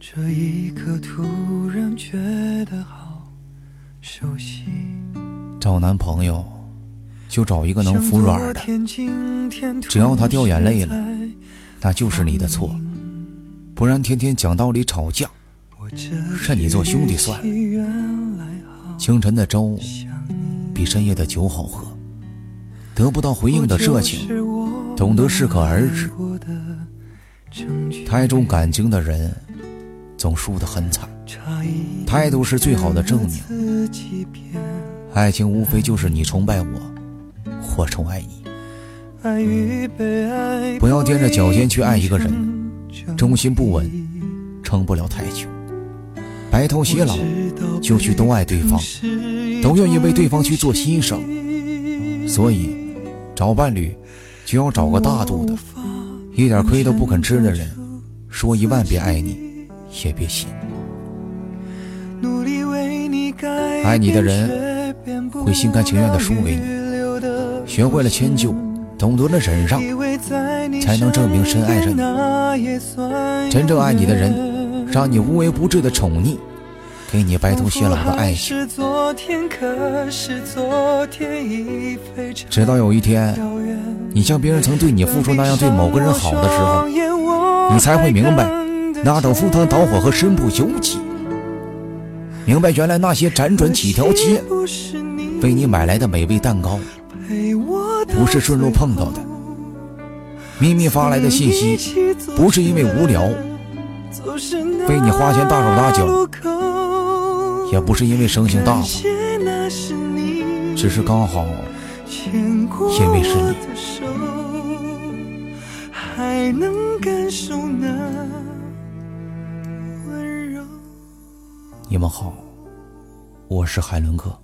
这一刻突然觉得好熟悉。找男朋友，就找一个能服软的，只要他掉眼泪了，那就是你的错。不然天天讲道理吵架，认你做兄弟算了。清晨的粥比深夜的酒好喝，得不到回应的热情，懂得适可而止。太重感情的人。总输得很惨，态度是最好的证明。爱情无非就是你崇拜我，我宠爱你。不要踮着脚尖去爱一个人，忠心不稳，撑不了太久。白头偕老，就去都爱对方，都愿意为对方去做牺牲。所以，找伴侣就要找个大度的，一点亏都不肯吃的人。说一万遍爱你。也别信，爱你的人会心甘情愿的输给你。学会了迁就，懂得了忍让，才能证明深爱着你。真正爱你的人，让你无微不至的宠溺，给你白头偕老的爱情。直到有一天，你像别人曾对你付出那样对某个人好的时候，你才会明白。那种赴汤蹈火和身不由己，明白原来那些辗转几条街为你买来的美味蛋糕，不是顺路碰到的；秘密发来的信息，不是因为无聊，为你花钱大手大脚，也不是因为生性大方，只是刚好因为是你。你们好，我是海伦哥。